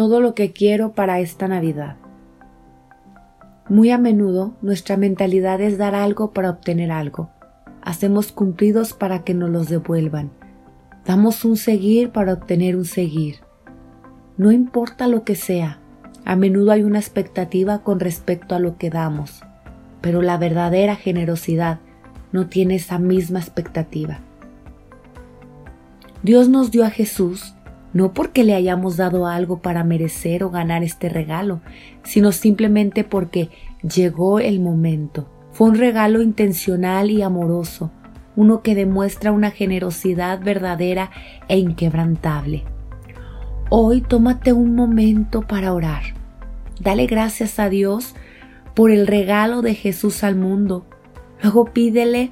todo lo que quiero para esta Navidad. Muy a menudo nuestra mentalidad es dar algo para obtener algo. Hacemos cumplidos para que nos los devuelvan. Damos un seguir para obtener un seguir. No importa lo que sea, a menudo hay una expectativa con respecto a lo que damos, pero la verdadera generosidad no tiene esa misma expectativa. Dios nos dio a Jesús no porque le hayamos dado algo para merecer o ganar este regalo, sino simplemente porque llegó el momento. Fue un regalo intencional y amoroso, uno que demuestra una generosidad verdadera e inquebrantable. Hoy tómate un momento para orar. Dale gracias a Dios por el regalo de Jesús al mundo. Luego pídele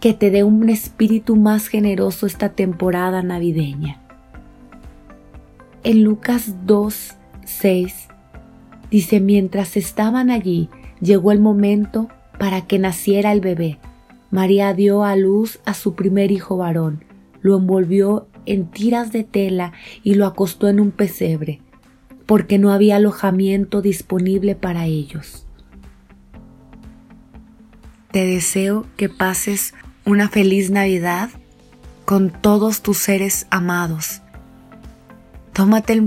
que te dé un espíritu más generoso esta temporada navideña. En Lucas 2, 6 dice, mientras estaban allí, llegó el momento para que naciera el bebé. María dio a luz a su primer hijo varón, lo envolvió en tiras de tela y lo acostó en un pesebre, porque no había alojamiento disponible para ellos. Te deseo que pases una feliz Navidad con todos tus seres amados Tómate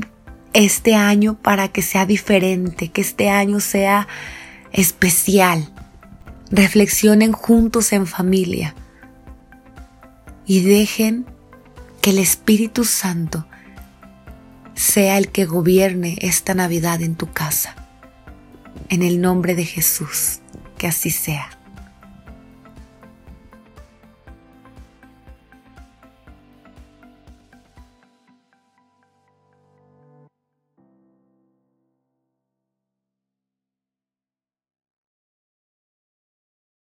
este año para que sea diferente, que este año sea especial. Reflexionen juntos en familia y dejen que el Espíritu Santo sea el que gobierne esta Navidad en tu casa. En el nombre de Jesús, que así sea.